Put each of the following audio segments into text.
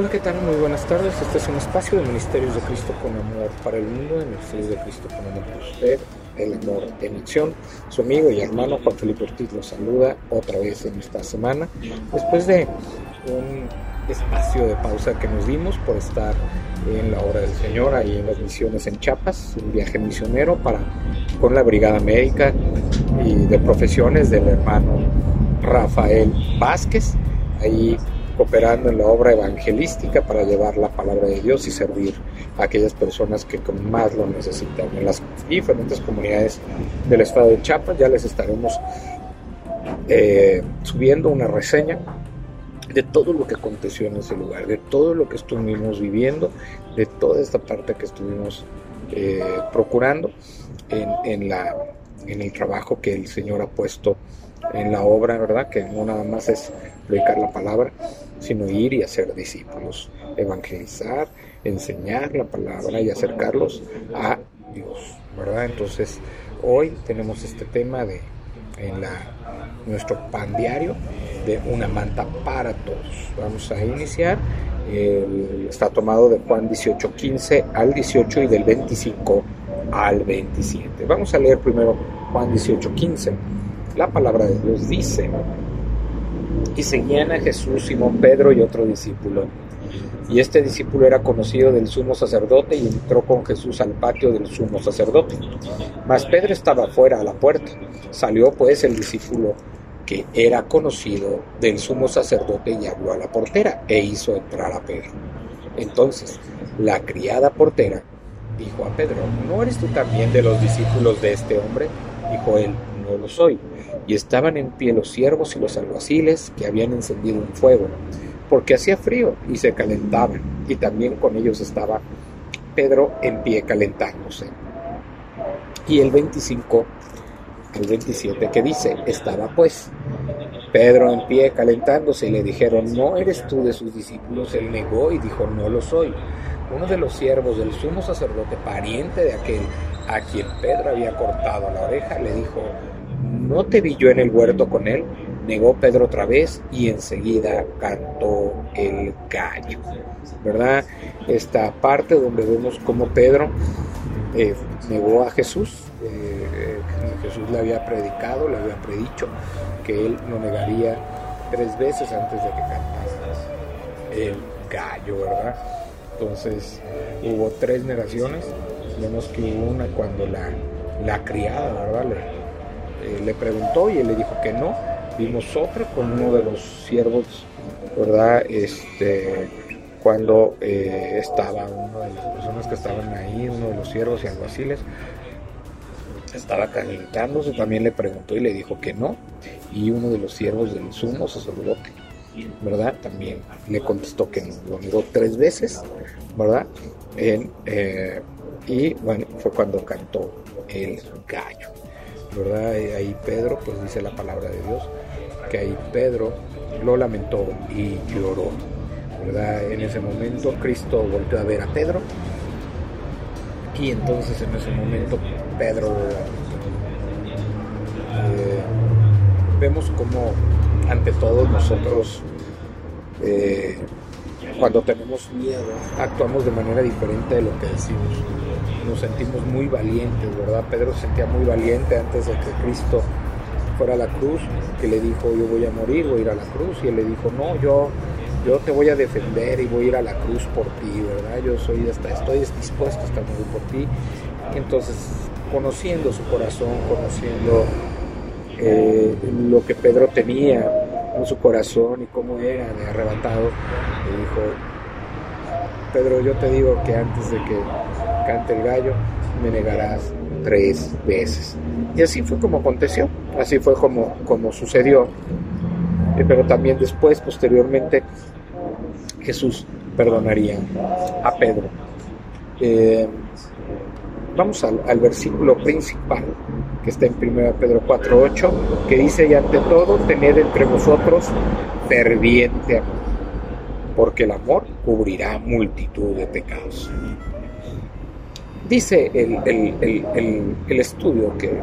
Hola, ¿qué tal? Muy buenas tardes. Este es un espacio de Ministerios de Cristo con Amor para el mundo, de Ministerios de Cristo con Amor para usted, el amor en acción. Su amigo y hermano Juan Felipe Ortiz lo saluda otra vez en esta semana, después de un espacio de pausa que nos dimos por estar en la hora del Señor, ahí en las misiones en Chiapas, un viaje misionero para, con la Brigada Médica y de profesiones del hermano Rafael Vázquez, ahí cooperando en la obra evangelística para llevar la palabra de Dios y servir a aquellas personas que más lo necesitan. En las diferentes comunidades del estado de Chiapas ya les estaremos eh, subiendo una reseña de todo lo que aconteció en ese lugar, de todo lo que estuvimos viviendo, de toda esta parte que estuvimos eh, procurando en, en, el trabajo que el Señor ha puesto en la obra, ¿verdad? Que no nada más es predicar la palabra, sino ir y hacer discípulos, evangelizar, enseñar la palabra y acercarlos a Dios, ¿verdad? Entonces, hoy tenemos este tema de en la, nuestro pan diario de una manta para todos. Vamos a iniciar. está tomado de Juan 18, 15 al 18 y del 25 al 27. Vamos a leer primero Juan 18, 15. La palabra de Dios dice, y seguían a Jesús Simón Pedro y otro discípulo. Y este discípulo era conocido del sumo sacerdote y entró con Jesús al patio del sumo sacerdote. Mas Pedro estaba fuera a la puerta. Salió pues el discípulo que era conocido del sumo sacerdote y habló a la portera e hizo entrar a Pedro. Entonces la criada portera dijo a Pedro, ¿no eres tú también de los discípulos de este hombre? Dijo él, no lo soy y estaban en pie los siervos y los alguaciles que habían encendido un fuego, porque hacía frío y se calentaban, y también con ellos estaba Pedro en pie calentándose. Y el 25 el 27 que dice, estaba pues Pedro en pie calentándose y le dijeron, ¿no eres tú de sus discípulos? Él negó y dijo, no lo soy. Uno de los siervos del sumo sacerdote, pariente de aquel a quien Pedro había cortado la oreja, le dijo, ¿no te vi yo en el huerto con él? Negó Pedro otra vez y enseguida cantó el gallo. ¿Verdad? Esta parte donde vemos cómo Pedro eh, negó a Jesús. Eh, Jesús le había predicado, le había predicho que él lo negaría tres veces antes de que cantase el gallo, ¿verdad? Entonces hubo tres negaciones. Vemos que hubo una cuando la, la criada, ¿verdad? Le preguntó y él le dijo que no. Vimos otra con uno de los siervos, ¿verdad? Este, cuando eh, estaba una de las personas que estaban ahí, uno de los siervos y alguaciles, estaba calentándose, también le preguntó y le dijo que no. Y uno de los siervos del sumo sacerdote, ¿verdad? También le contestó que no. Lo negó tres veces, ¿verdad? Eh, y bueno, fue cuando cantó el gallo. ¿Verdad? Ahí Pedro, pues dice la palabra de Dios, que ahí Pedro lo lamentó y lloró, ¿verdad? En ese momento Cristo volvió a ver a Pedro y entonces en ese momento Pedro eh, vemos como ante todos nosotros eh, cuando tenemos miedo actuamos de manera diferente de lo que decimos nos sentimos muy valientes, ¿verdad? Pedro se sentía muy valiente antes de que Cristo fuera a la cruz, que le dijo, yo voy a morir, voy a ir a la cruz, y él le dijo, no, yo, yo te voy a defender y voy a ir a la cruz por ti, ¿verdad? Yo soy hasta, estoy dispuesto a estar morir por ti. entonces, conociendo su corazón, conociendo eh, lo que Pedro tenía en su corazón y cómo era de arrebatado, le dijo, Pedro, yo te digo que antes de que cante el gallo, me negarás tres veces. Y así fue como aconteció, así fue como, como sucedió. Eh, pero también después, posteriormente, Jesús perdonaría a Pedro. Eh, vamos al, versículo principal que está en 1 Pedro 4.8, que dice, y ante todo, tened entre vosotros ferviente amor, porque el amor cubrirá multitud de pecados. Dice el, estudio que,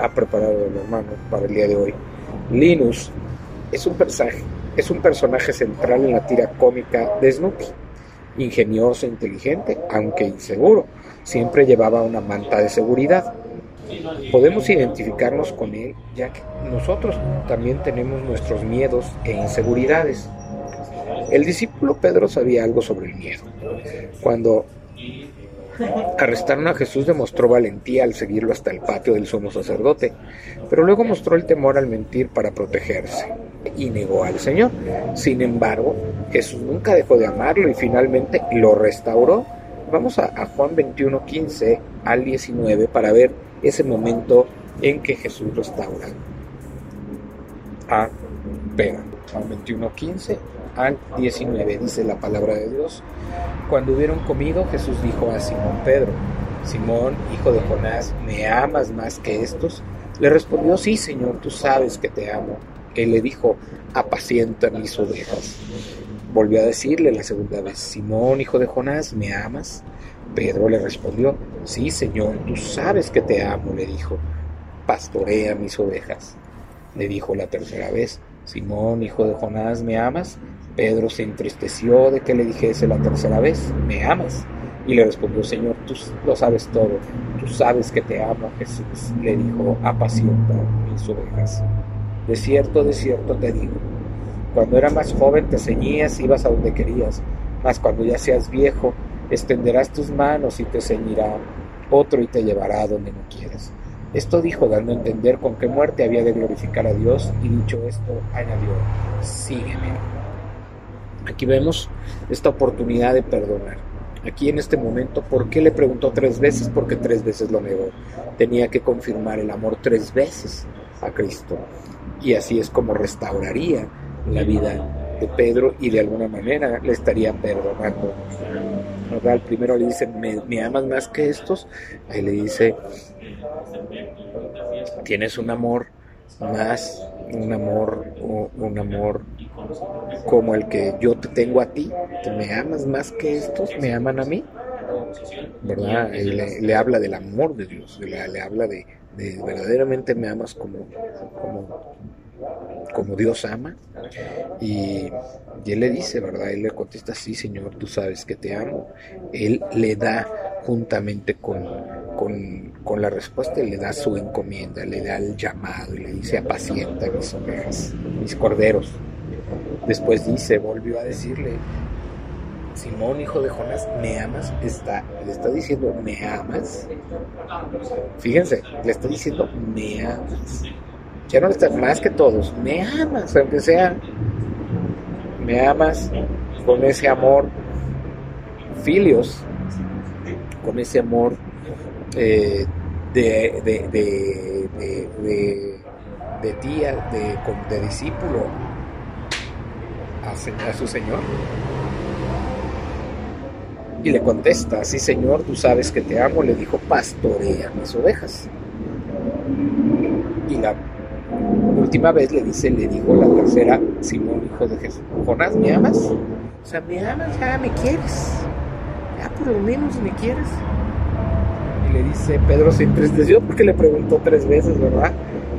ha preparado el hermano para el día de hoy, Linus es un personaje, es un personaje central en la tira cómica de Snoopy. Ingenioso, inteligente, aunque inseguro, siempre llevaba una manta de seguridad. Podemos identificarnos con él ya que nosotros también tenemos nuestros miedos e inseguridades. El discípulo Pedro sabía algo sobre el miedo. Cuando arrestaron a Jesús demostró valentía al seguirlo hasta el patio del sumo sacerdote, pero luego mostró el temor al mentir para protegerse y negó al Señor. Sin embargo, Jesús nunca dejó de amarlo y finalmente lo restauró. Vamos a, Juan 21, 15 al 19 para ver ese momento en que Jesús restaura a Pedro. Juan 21, 15 al 19 dice la palabra de Dios. Cuando hubieron comido, Jesús dijo a Simón Pedro, Simón, hijo de Jonás, ¿me amas más que estos? Le respondió, sí, Señor, tú sabes que te amo. Él le dijo, apacienta mis ovejas. Volvió a decirle la segunda vez, Simón, hijo de Jonás, ¿me amas? Pedro le respondió, sí, Señor, tú sabes que te amo, le dijo, pastorea mis ovejas. Le dijo la tercera vez, Simón, hijo de Jonás, ¿me amas? Pedro se entristeció de que le dijese la tercera vez, ¿me amas? Y le respondió, Señor, tú lo sabes todo, tú sabes que te amo. Jesús le dijo, apacienta mis ovejas. De cierto, de cierto te digo, cuando era más joven te ceñías ibas a donde querías, mas cuando ya seas viejo, extenderás tus manos y te ceñirá otro y te llevará a donde no quieras. Esto dijo dando a entender con qué muerte había de glorificar a Dios y dicho esto añadió, sígueme. Aquí vemos esta oportunidad de perdonar. Aquí en este momento, ¿por qué le preguntó tres veces? Porque tres veces lo negó. Tenía que confirmar el amor tres veces a Cristo. Y así es como restauraría la vida de Pedro y de alguna manera le estaría perdonando. ¿verdad? Primero le dice, ¿Me, ¿me, amas más que estos? Ahí le dice, tienes un amor más, un amor, un amor como el que yo te tengo a ti, me amas más que estos, me aman a mí, ¿verdad? Le, le habla del amor de Dios, le, le habla de, de, verdaderamente me amas como, como, como Dios ama. Y, él le dice, ¿verdad? Él le contesta, sí, Señor, tú sabes que te amo. Él le da juntamente con, con, con la respuesta, le da su encomienda, le da el llamado y le dice, apacienta mis ovejas, mis corderos. Después dice, volvió a decirle, Simón, hijo de Jonás, ¿me amas? Está, le está diciendo, ¿me amas? Fíjense, le está diciendo, ¿me amas? Ya no está más que todos, ¿me amas? Aunque sea, ¿me amas? Con ese amor, filios, con ese amor eh, de, de, de, de, tía, de discípulo, a, su Señor. Y le contesta, sí Señor, tú sabes que te amo, le dijo, pastorea mis ovejas. Y la última vez le dice, le dijo la tercera, Simón, hijo de Jesús, Jonás, ¿me amas? O sea, me amas, ya me quieres, ya por lo menos me quieres. Y le dice, Pedro se entristeció porque le preguntó tres veces, ¿verdad?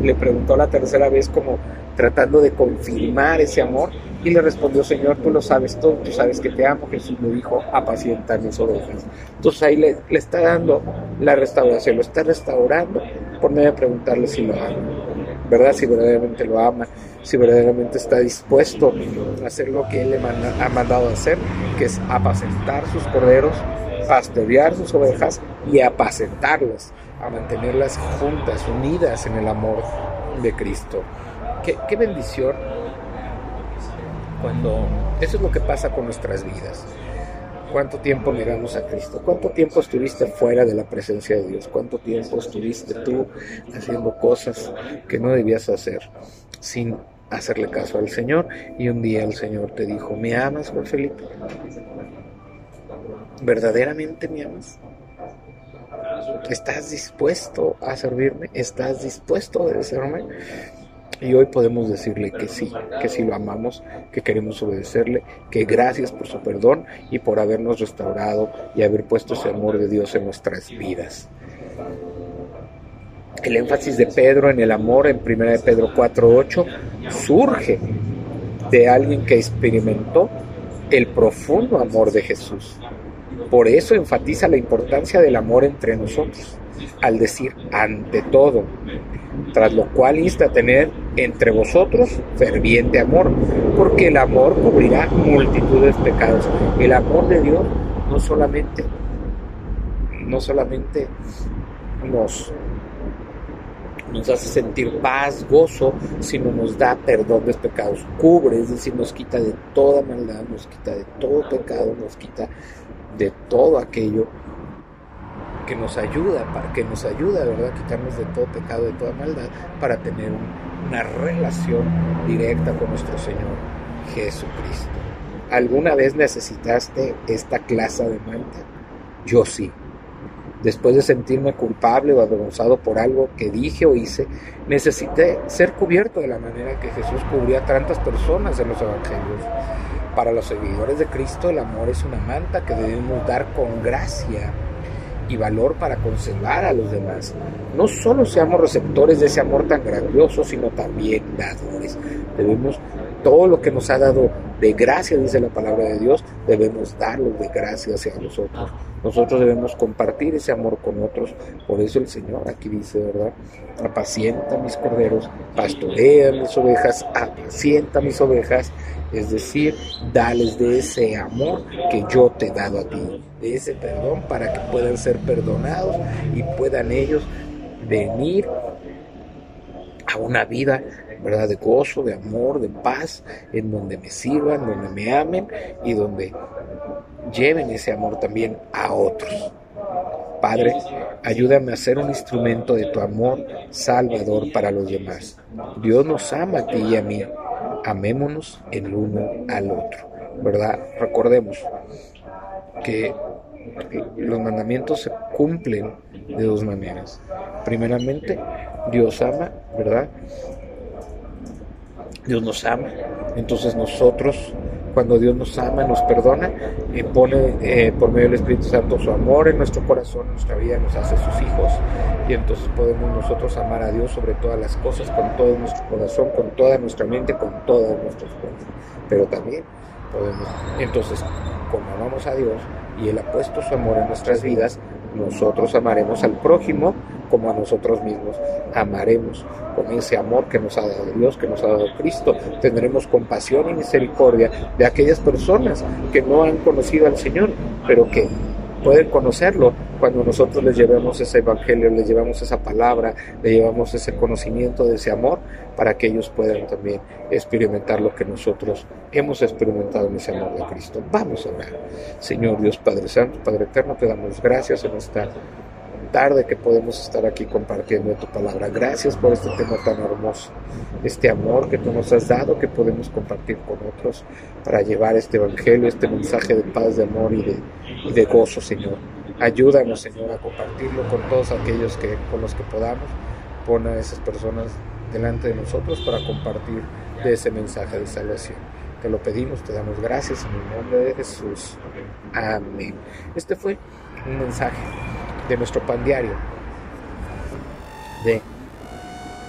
le preguntó la tercera vez como tratando de confirmar ese amor y le respondió, Señor, tú lo sabes todo, tú sabes que te amo. Jesús le dijo, apacienta mis ovejas. Entonces ahí le, le, está dando la restauración, lo está restaurando por medio de preguntarle si lo ama, ¿verdad? Si verdaderamente lo ama, si verdaderamente está dispuesto a hacer lo que Él le ha mandado a hacer, que es apacentar sus corderos, pastorear sus ovejas y apacentarlas, a mantenerlas juntas, unidas en el amor de Cristo. Qué, qué bendición cuando eso es lo que pasa con nuestras vidas. ¿Cuánto tiempo negamos a Cristo? ¿Cuánto tiempo estuviste fuera de la presencia de Dios? ¿Cuánto tiempo estuviste tú haciendo cosas que no debías hacer sin hacerle caso al Señor? Y un día el Señor te dijo, ¿me amas, Juan Felipe? ¿Verdaderamente me amas? ¿Estás dispuesto a servirme? ¿Estás dispuesto a obedecerme? Y hoy podemos decirle que sí, que sí lo amamos, que queremos obedecerle, que gracias por su perdón y por habernos restaurado y haber puesto ese amor de Dios en nuestras vidas. El énfasis de Pedro en el amor en 1 de Pedro 4.8 surge de alguien que experimentó el profundo amor de Jesús. Por eso enfatiza la importancia del amor entre nosotros, al decir ante todo, tras lo cual insta a tener entre vosotros ferviente amor, porque el amor cubrirá multitudes de pecados. El amor de Dios no solamente, no solamente nos nos hace sentir paz, gozo, sino nos da perdón de pecados, cubre, es decir, nos quita de toda maldad, nos quita de todo pecado, nos quita de todo aquello que nos ayuda, para que nos ayuda, ¿verdad? Quitarnos de todo pecado, de toda maldad, para tener una relación directa con nuestro Señor Jesucristo. ¿Alguna vez necesitaste esta clase de manta? Yo sí. Después de sentirme culpable o avergonzado por algo que dije o hice, necesité ser cubierto de la manera que Jesús cubría a tantas personas en los evangelios. Para los seguidores de Cristo el amor es una manta que debemos dar con gracia y valor para conservar a los demás. No solo seamos receptores de ese amor tan grandioso, sino también dadores. Debemos todo lo que nos ha dado de gracia, dice la palabra de Dios, debemos darlo de gracia hacia nosotros. Nosotros debemos compartir ese amor con otros. Por eso el Señor aquí dice, ¿verdad? Apacienta mis corderos, pastorea mis ovejas, apacienta mis ovejas. Es decir, dales de ese amor que yo te he dado a ti, de ese perdón para que puedan ser perdonados y puedan ellos venir a una vida ¿verdad? De gozo, de amor, de paz, en donde me sirvan, donde me amen y donde lleven ese amor también a otros. Padre, ayúdame a ser un instrumento de tu amor salvador para los demás. Dios nos ama a ti y a mí. Amémonos el uno al otro, ¿verdad? Recordemos que los mandamientos se cumplen de dos maneras. Primeramente, Dios ama, ¿verdad? Dios nos ama. Entonces nosotros, cuando Dios nos ama, nos perdona, y pone eh, por medio del Espíritu Santo su amor en nuestro corazón, en nuestra vida, nos hace sus hijos. Y entonces podemos nosotros amar a Dios sobre todas las cosas, con todo nuestro corazón, con toda nuestra mente, con todas nuestras fuerzas. Pero también podemos, entonces, como amamos a Dios y Él ha puesto su amor en nuestras vidas, nosotros amaremos al prójimo como a nosotros mismos. Amaremos con ese amor que nos ha dado Dios, que nos ha dado Cristo. Tendremos compasión y misericordia de aquellas personas que no han conocido al Señor, pero que pueden conocerlo cuando nosotros les llevemos ese evangelio, les llevamos esa palabra, les llevamos ese conocimiento de ese amor para que ellos puedan también experimentar lo que nosotros hemos experimentado en ese amor de Cristo. Vamos a orar. Señor Dios Padre Santo, Padre Eterno, te damos gracias en esta tarde que podemos estar aquí compartiendo tu palabra. Gracias por este tema tan hermoso, este amor que tú nos has dado, que podemos compartir con otros para llevar este evangelio, este mensaje de paz, de amor y de, y de gozo, Señor. Ayúdanos, Señor, a compartirlo con todos aquellos que, con los que podamos. Pon a esas personas delante de nosotros para compartir de ese mensaje de salvación. Te lo pedimos, te damos gracias en el nombre de Jesús. Amén. Este fue un mensaje de nuestro pan diario de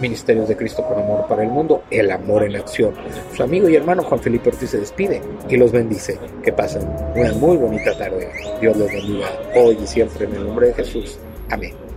Ministerios de Cristo con Amor para el Mundo, el amor en acción. Su amigo y hermano Juan Felipe Ortiz se despide y los bendice. Que pasen una muy bonita tarde. Dios los bendiga hoy y siempre en el nombre de Jesús. Amén.